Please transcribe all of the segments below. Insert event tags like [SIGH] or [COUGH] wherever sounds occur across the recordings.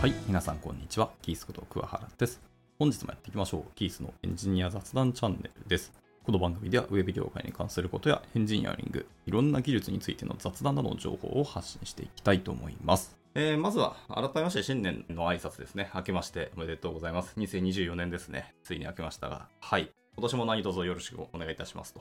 はい、皆さんこんにちは。キースこと桑原です。本日もやっていきましょう。キースのエンジニア雑談チャンネルです。この番組ではウェブ業界に関することやエンジニアリング、いろんな技術についての雑談などの情報を発信していきたいと思います。えー、まずは改めまして新年の挨拶ですね。明けましておめでとうございます。2024年ですね。ついに明けましたが、はい。今年も何卒よろしくお願いいたしますと。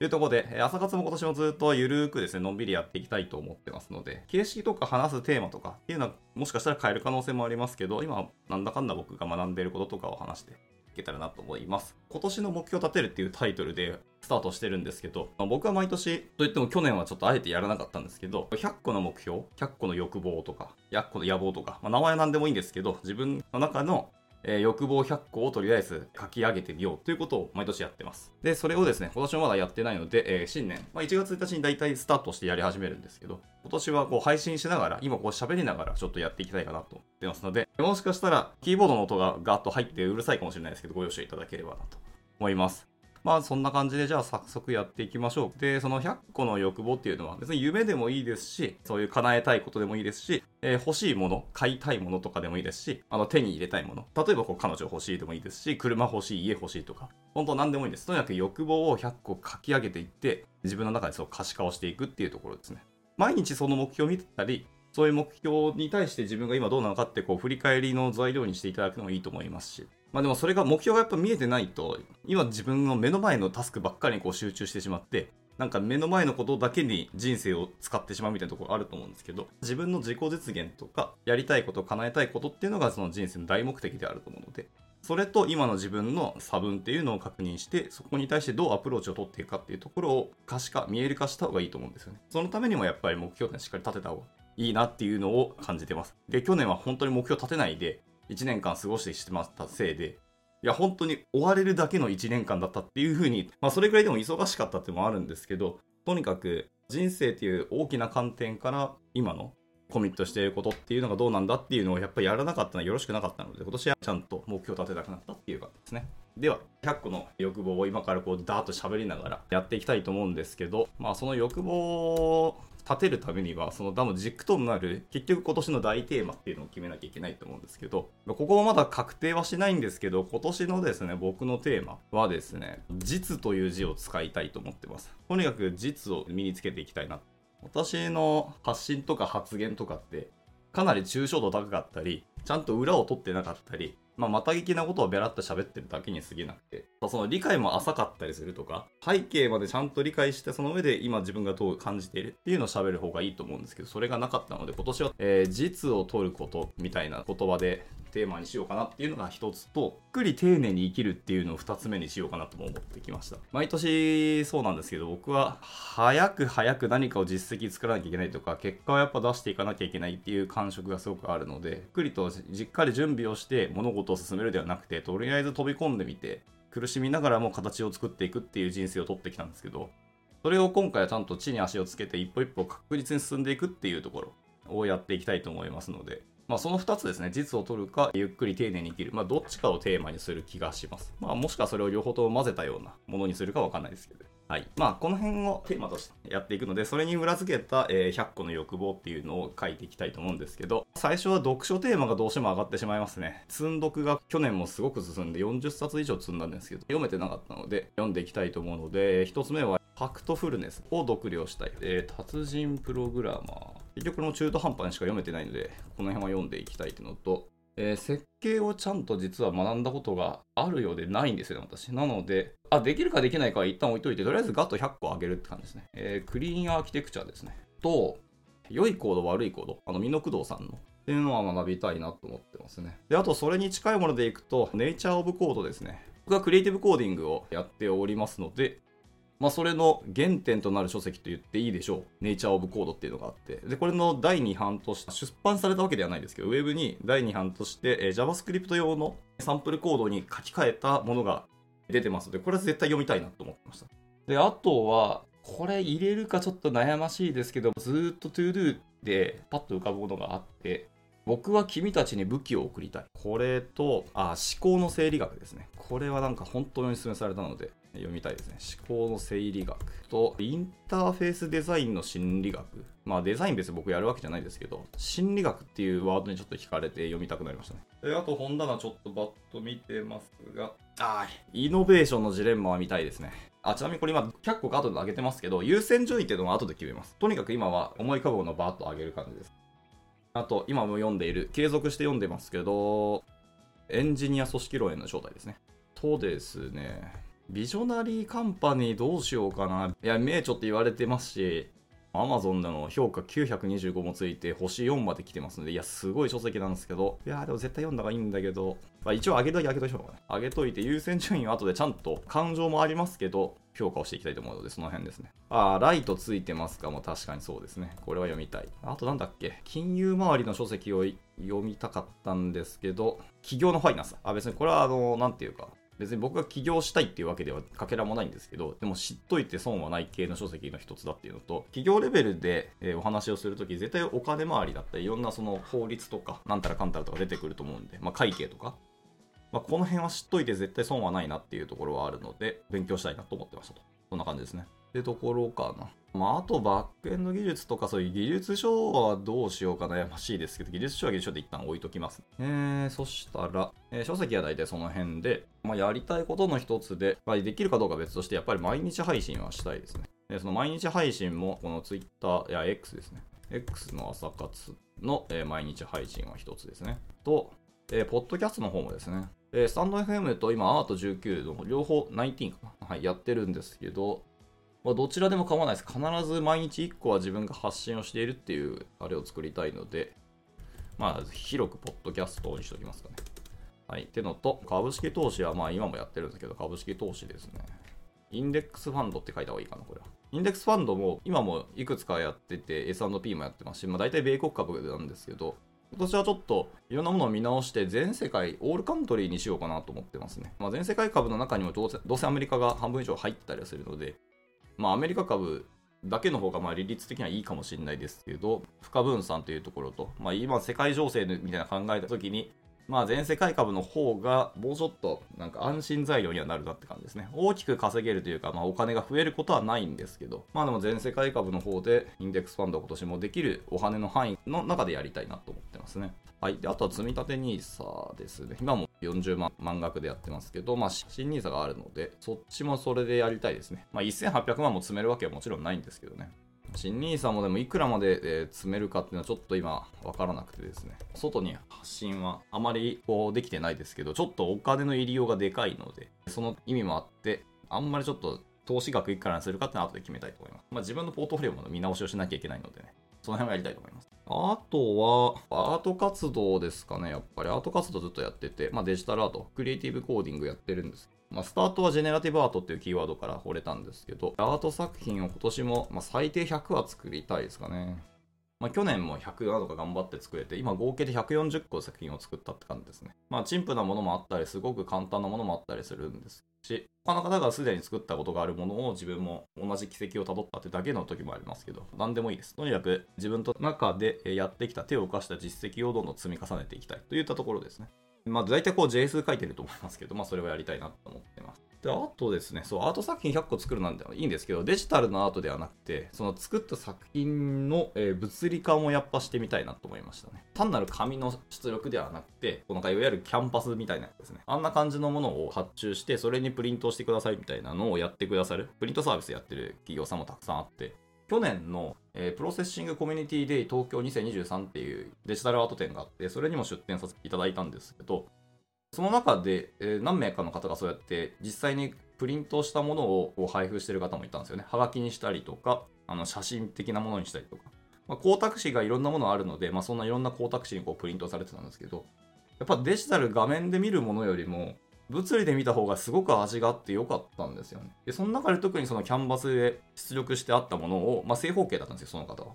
というところで、朝活も今年もずっとゆるーくですね、のんびりやっていきたいと思ってますので、形式とか話すテーマとかっていうのはもしかしたら変える可能性もありますけど、今、なんだかんだ僕が学んでいることとかを話していけたらなと思います。今年の目標を立てるっていうタイトルでスタートしてるんですけど、まあ僕は毎年、といっても去年はちょっとあえてやらなかったんですけど、100個の目標、100個の欲望とか、100個の野望とか、まあ、名前は何でもいいんですけど、自分の中のえー欲望100個をとりあえず書き上げてみようということを毎年やってます。で、それをですね、今年もまだやってないので、えー新年、まあ、1月1日に大体スタートしてやり始めるんですけど、今年はこう配信しながら、今こう喋りながらちょっとやっていきたいかなと思ってますので、もしかしたらキーボードの音がガーッと入ってうるさいかもしれないですけど、ご容赦いただければなと思います。まあそんな感じでじゃあ早速やっていきましょう。で、その100個の欲望っていうのは別に夢でもいいですし、そういう叶えたいことでもいいですし、えー欲しいもの、買いたいものとかでもいいですし、あの手に入れたいもの。例えばこう彼女欲しいでもいいですし、車欲しい、家欲しいとか、本当何でもいいんです。とにかく欲望を100個書き上げていって、自分の中でそう可視化をしていくっていうところですね。毎日その目標を見てたり、そういう目標に対して自分が今どうなのかってこう振り返りの材料にしていただくのもいいと思いますし、まあでもそれが目標がやっぱ見えてないと、今自分の目の前のタスクばっかりにこう集中してしまって、なんか目の前のことだけに人生を使ってしまうみたいなところあると思うんですけど、自分の自己実現とか、やりたいこと、叶えたいことっていうのがその人生の大目的であると思うので、それと今の自分の差分っていうのを確認して、そこに対してどうアプローチを取っていくかっていうところを可視化、見える化した方がいいと思うんですよね。そのためにもやっぱり目標ってしっかり立てた方がいいなっていうのを感じてます。で、去年は本当に目標立てないで、1年間過ごしてしまったせいで、いや、本当に追われるだけの1年間だったっていう風に、まあそれぐらいでも忙しかったっていうのもあるんですけど、とにかく人生っていう大きな観点から今のコミットしていることっていうのがどうなんだっていうのをやっぱりやらなかったのはよろしくなかったので、今年はちゃんと目標を立てたくなったっていう感じですね。では、100個の欲望を今からこうダーッと喋りながらやっていきたいと思うんですけど、まあその欲望立てるためには、その多分軸となる、結局今年の大テーマっていうのを決めなきゃいけないと思うんですけど、ここはまだ確定はしないんですけど、今年のですね、僕のテーマはですね、実という字を使いたいと思ってます。とにかく実を身につけていきたいな。私の発信とか発言とかって、かなり抽象度高かったり、ちゃんと裏を取ってなかったり、まあ、また聞きなことをべらっと喋ってるだけに過ぎなくて、その理解も浅かったりするとか、背景までちゃんと理解して、その上で今自分がどう感じているっていうのを喋る方がいいと思うんですけど、それがなかったので、今年は、えー実を取ることみたいな言葉でテーマにしようかなっていうのが一つと、ゆっくり丁寧に生きるっていうのを二つ目にしようかなとも思ってきました。毎年そうなんですけど、僕は早く早く何かを実績作らなきゃいけないとか、結果をやっぱ出していかなきゃいけないっていう感触がすごくあるので、ゆっくりとじっかり準備をして物事を進めるではなくて、とりあえず飛び込んでみて、苦しみながらも形を作っていくっていう人生を取ってきたんですけど、それを今回はちゃんと地に足をつけて一歩一歩確実に進んでいくっていうところをやっていきたいと思いますので、まあその2つですね、実を取るか、ゆっくり丁寧に生きる。まあどっちかをテーマにする気がします。まあもしくはそれを両方とも混ぜたようなものにするかわかんないですけど。はい。まあこの辺をテーマとしてやっていくので、それに裏付けた、えー100個の欲望っていうのを書いていきたいと思うんですけど、最初は読書テーマがどうしても上がってしまいますね。積んどくが去年もすごく進んで40冊以上積んだんですけど、読めてなかったので、読んでいきたいと思うので、1つ目はファクトフルネスを読了したい。えー達人プログラマー。結局この中途半端にしか読めてないので、この辺は読んでいきたいっていうのと、えー設計をちゃんと実は学んだことがあるようでないんですよね、私。なので、あ、できるかできないかは一旦置いといて、とりあえずガッと100個上げるって感じですね。えークリーンアーキテクチャですね。と、良いコード、悪いコード。あの、美濃工藤さんの。っていうのは学びたいなと思ってますね。で、あとそれに近いものでいくと、ネイチャーオブコードですね。僕はクリエイティブコーディングをやっておりますので、まあ、それの原点となる書籍と言っていいでしょう。ネイチャーオブコードっていうのがあって。で、これの第2版として、出版されたわけではないですけど、ウェブに第2版として、えー JavaScript 用のサンプルコードに書き換えたものが出てますので、これは絶対読みたいなと思ってました。で、あとは、これ入れるかちょっと悩ましいですけど、ずっと ToDo でパッと浮かぶものがあって、僕は君たちに武器を送りたい。これと、あ、思考の整理学ですね。これはなんか本当にお勧めされたので、読みたいですね。思考の整理学と、インターフェースデザインの心理学。まあデザイン別に僕やるわけじゃないですけど、心理学っていうワードにちょっと惹かれて読みたくなりましたね。であと本棚ちょっとバッと見てますが、あイノベーションのジレンマは見たいですね。あ、ちなみにこれ今、100個か後で上げてますけど、優先順位っていうのは後で決めます。とにかく今は思い浮かぶものをバーッと上げる感じです。あと、今も読んでいる、継続して読んでますけど、エンジニア組織論への正体ですね。とですね、ビジョナリーカンパニーどうしようかな。いや、名著って言われてますし、アマゾンでの評価925もついて星4まで来てますので、いや、すごい書籍なんですけど、いや、でも絶対読んだ方がいいんだけど、まあ、一応上げといて上げといてかね。上げといて優先順位は後でちゃんと感情もありますけど、評価をしていきたいと思うので、その辺ですね。ああ、ライトついてますかも確かにそうですね。これは読みたい。あとなんだっけ？金融周りの書籍を読みたかったんですけど、企業のファイナンス。あ、別にこれはあの、なんていうか、別に僕が起業したいっていうわけではかけらもないんですけど、でも知っといて損はない系の書籍の一つだっていうのと、企業レベルで、えお話をするとき、絶対お金回りだったり、いろんなその法律とか、なんたらかんたらとか出てくると思うんで、まあ会計とか、まあ、この辺は知っといて絶対損はないなっていうところはあるので、勉強したいなと思ってましたと。そんな感じですね。ってところかな。まあ、あとバックエンド技術とかそういう技術書はどうしようか悩ましいですけど、技術書は技術書で一旦置いときます。えー、そしたら、えー、書籍は大体その辺で、まあ、やりたいことの一つで、まあ、できるかどうか別として、やっぱり毎日配信はしたいですね。でその毎日配信も、この Twitter や X ですね。X の朝活の、えー、毎日配信は一つですね。と、えー、ポッドキャストの方もですね、えー、スタンド FM と今、アート19の両方19かな、はい、やってるんですけど、まあ、どちらでも構わないです。必ず毎日1個は自分が発信をしているっていうあれを作りたいので、まあ、広くポッドキャストにしておきますかね。はい。ってのと、株式投資はまあ今もやってるんですけど、株式投資ですね。インデックスファンドって書いた方がいいかな、これは。インデックスファンドも今もいくつかやってて、S&P もやってますし、まあ大体米国株なんですけど、今年はちょっといろんなものを見直して全世界オールカントリーにしようかなと思ってますね。まあ、全世界株の中にもどうせどうせアメリカが半分以上入ったりするので、まあ、アメリカ株だけの方がまあ利率的にはいいかもしれないですけど、不可分散というところと、まあ、今世界情勢みたいな考えたときに、まあ、全世界株の方がもうちょっとなんか安心材料にはなるなって感じですね。大きく稼げるというか、まあ、お金が増えることはないんですけど、まあでも全世界株の方でインデックスファンド今年もできるお金の範囲の中でやりたいなと思ってますね。はい。で、あとは積み立て NISA ですね。今も40万満額でやってますけど、まあ、新 NISA があるので、そっちもそれでやりたいですね。まあ、1800万も積めるわけはもちろんないんですけどね。新 NISA もでもいくらまで、え積めるかっていうのはちょっと今わからなくてですね。外に発信はあまりこうできてないですけど、ちょっとお金の入りようがでかいので、その意味もあって、あんまりちょっと投資額いくらにするかってのは後で決めたいと思います。まあ、自分のポートフォリオも見直しをしなきゃいけないのでね。その辺はやりたいと思います。あとは、アート活動ですかね、やっぱり。アート活動ずっとやってて、まあデジタルアート、クリエイティブコーディングやってるんです。まあ、スタートはジェネラティブアートっていうキーワードから惚れたんですけど、アート作品を今年も、まあ、最低100は作りたいですかね。まあ、去年も100などか頑張って作れて、今合計で140個作品を作ったって感じですね。まあ、陳腐なものもあったり、すごく簡単なものもあったりするんですし、他の方がすでに作ったことがあるものを自分も同じ軌跡をたどったってだけの時もありますけど、何でもいいです。とにかく自分と中でやってきた手を動かした実績をどんどん積み重ねていきたいといったところですね。まあ大体こう JS 書いてると思いますけど、まあそれはやりたいなと思ってます。で、あとですね、そう、アート作品100個作るなんていいんですけど、デジタルのアートではなくて、その作った作品の、えー、物理化もやっぱしてみたいなと思いましたね。単なる紙の出力ではなくて、このいわゆるキャンバスみたいなやつですね。あんな感じのものを発注して、それにプリントしてくださいみたいなのをやってくださる、プリントサービスやってる企業さんもたくさんあって、去年の、えー、 Processing Community Day 東京2023っていうデジタルアート展があって、それにも出展させていただいたんですけど、その中で、えー、何名かの方がそうやって実際にプリントしたものを配布してる方もいたんですよね。はがきにしたりとか、あの写真的なものにしたりとか。まあ、光沢紙がいろんなものあるので、まあ、そんないろんな光沢紙にこうプリントされてたんですけど、やっぱデジタル画面で見るものよりも、物理で見た方がすごく味があって良かったんですよね。で、その中で特にそのキャンバスで出力してあったものを、まあ、正方形だったんですよ、その方は。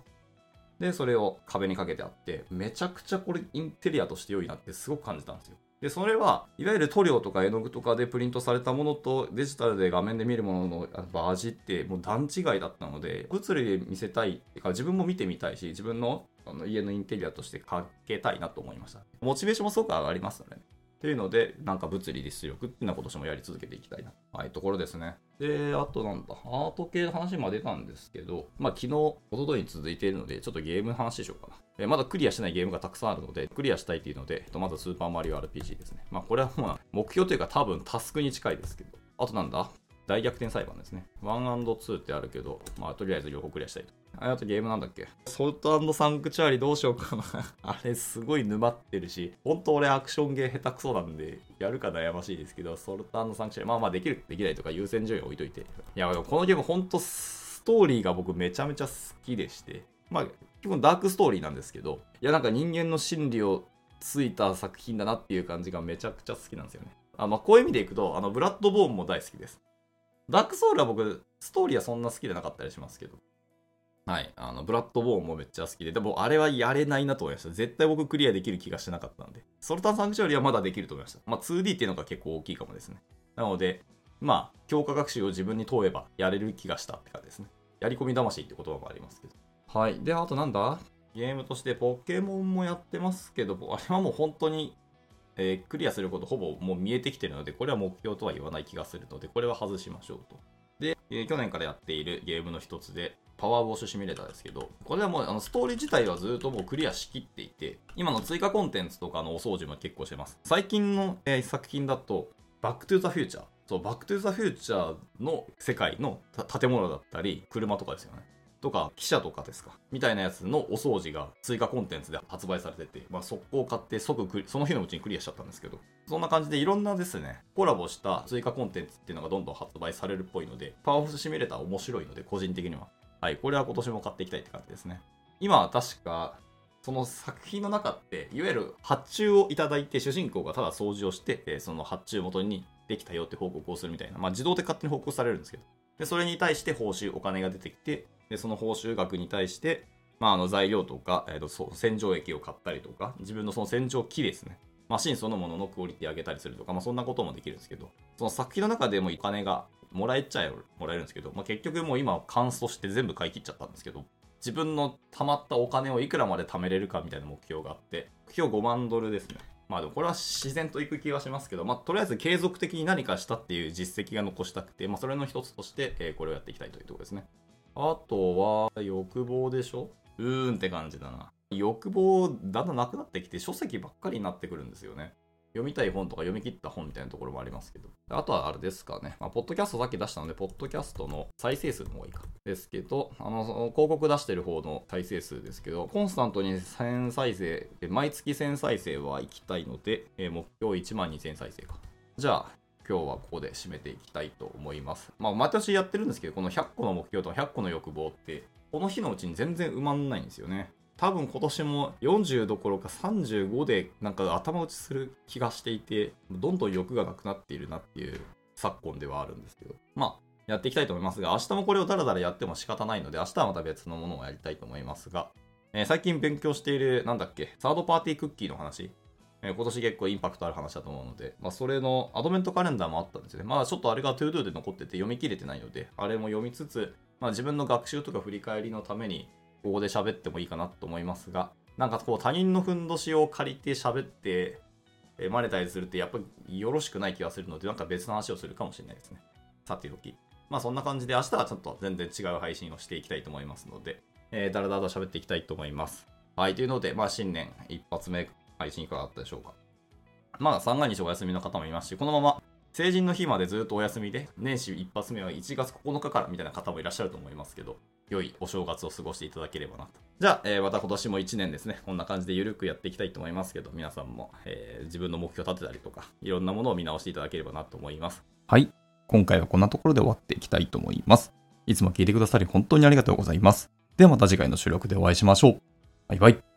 で、それを壁にかけてあって、めちゃくちゃこれインテリアとして良いなってすごく感じたんですよ。で、それは、いわゆる塗料とか絵の具とかでプリントされたものとデジタルで画面で見るものの味ってもう段違いだったので、物理で見せたい、ってか自分も見てみたいし、自分のあの家のインテリアとしてかけたいなと思いました。モチベーションもすごく上がりますよね。っていうので、なんか物理実力っていうのは今年もやり続けていきたいな。はい、ところですね。で、あとなんだ、アート系の話も出たんですけど、まあ昨日、一昨日に続いているので、ちょっとゲームの話しようかな。えまだクリアしてないゲームがたくさんあるので、クリアしたいっていうので、まずスーパーマリオ RPG ですね。まあこれはもう目標というか多分タスクに近いですけど。あとなんだ？大逆転裁判ですね。1&2 ってあるけど、まあとりあえず両方クリアしたいと。あとゲームなんだっけ？ソルトサンクチュアリどうしようかな [LAUGHS] あれすごい沼ってるし、本当俺アクションゲー下手くそなんで、やるか悩ましいですけど、ソルトサンクチュアリ、まあまあできる、できないとか優先順位置いといて。いや、このゲーム本当ストーリーが僕めちゃめちゃ好きでして、まあ基本ダークストーリーなんですけど、いやなんか人間の心理をついた作品だなっていう感じがめちゃくちゃ好きなんですよね。あまあこういう意味でいくと、あのブラッドボーンも大好きです。ダークソウルは僕、ストーリーはそんな好きでなかったりしますけど、はい。あの、ブラッドボーンもめっちゃ好きで、でもあれはやれないなと思いました。絶対僕クリアできる気がしなかったんで。ソルタンサンクチュアリはまだできると思いました。まあ 2D っていうのが結構大きいかもですね。なので、まあ、強化学習を自分に問えばやれる気がしたって感じですね。やり込み魂って言葉もありますけど。はい。で、あとなんだ？ゲームとしてポケモンもやってますけど、あれはもう本当に、えー、クリアすることほぼもう見えてきてるので、これは目標とは言わない気がするので、これは外しましょうと。で、えー、去年からやっているゲームの一つで、パワーウォッシュシミュレーターですけど、これはもうあのストーリー自体はずっともうクリアしきっていて、今の追加コンテンツとかのお掃除も結構してます。最近の、えー、作品だと、バックトゥーザフューチャー。そう、バックトゥーザフューチャーの世界の建物だったり、車とかですよね。とか、汽車とかですか？みたいなやつのお掃除が追加コンテンツで発売されてて、まあ、速攻買って即その日のうちにクリアしちゃったんですけど、そんな感じでいろんなですね、コラボした追加コンテンツっていうのがどんどん発売されるっぽいので、パワーオフシミュレーター面白いので、個人的には。はい、これは今年も買っていきたいって感じですね。今は確か、その作品の中って、いわゆる発注をいただいて、主人公がただ掃除をして、その発注元にできたよって報告をするみたいな、まあ自動で勝手に報告されるんですけど、で、それに対して報酬、お金が出てきて、で、その報酬額に対して、まあ、あの材料とか、えーと、そう洗浄液を買ったりとか、自分のその洗浄機ですね。マシンそのもののクオリティ上げたりするとか、まあ、そんなこともできるんですけど、その作品の中でもお金がもらえちゃえもらえるんですけど、まあ、結局もう今、乾燥して全部買い切っちゃったんですけど、自分の貯まったお金をいくらまで貯めれるかみたいな目標があって、目標5万ドルですね。まあでもこれは自然といく気がしますけど、まあとりあえず継続的に何かしたっていう実績が残したくて、まあそれの一つとして、えー、これをやっていきたいというところですね。あとは、欲望でしょ？うーんって感じだな。欲望、だんだんなくなってきて、書籍ばっかりになってくるんですよね。読みたい本とか読み切った本みたいなところもありますけど。あとはあれですかね。まあ、ポッドキャストさっき出したので、ポッドキャストの再生数の方がいか。ですけど、あの、の広告出してる方の再生数ですけど、コンスタントに1000再生、毎月1000再生は行きたいので、えー、目標1万2000再生か。じゃあ、今日はここで締めていきたいと思います。まあ、毎年やってるんですけど、この100個の目標と100個の欲望って、この日のうちに全然埋まんないんですよね。多分今年も40どころか35でなんか頭打ちする気がしていて、どんどん欲がなくなっているなっていう昨今ではあるんですけど、まあ、やっていきたいと思いますが、明日もこれをダラダラやっても仕方ないので、明日はまた別のものをやりたいと思いますが、えー、最近勉強している、なんだっけ、サードパーティークッキーの話、えー、今年結構インパクトある話だと思うので、まあ、それのアドベントカレンダーもあったんですよね。まあ、ちょっとあれが ToDo で残ってて読み切れてないので、あれも読みつつ、まあ、自分の学習とか振り返りのために、ここで喋ってもいいかなと思いますが、なんかこう他人のふんどしを借りて喋って、えマネタイズするってやっぱりよろしくない気がするので、なんか別の話をするかもしれないですね。さておき。まあそんな感じで明日はちょっと全然違う配信をしていきたいと思いますので、えー、だらだらと喋っていきたいと思います。はい、というので、まあ新年一発目配信いかがだったでしょうか。まあ三が日お休みの方もいますし、このまま成人の日までずっとお休みで、年始一発目は1月9日からみたいな方もいらっしゃると思いますけど、良いお正月を過ごしていただければなと。じゃあ、えー、また今年も1年ですね、こんな感じでゆるくやっていきたいと思いますけど、皆さんも、えー、自分の目標を立てたりとか、いろんなものを見直していただければなと思います。はい。今回はこんなところで終わっていきたいと思います。いつも聞いてくださり本当にありがとうございます。ではまた次回の収録でお会いしましょう。バイバイ。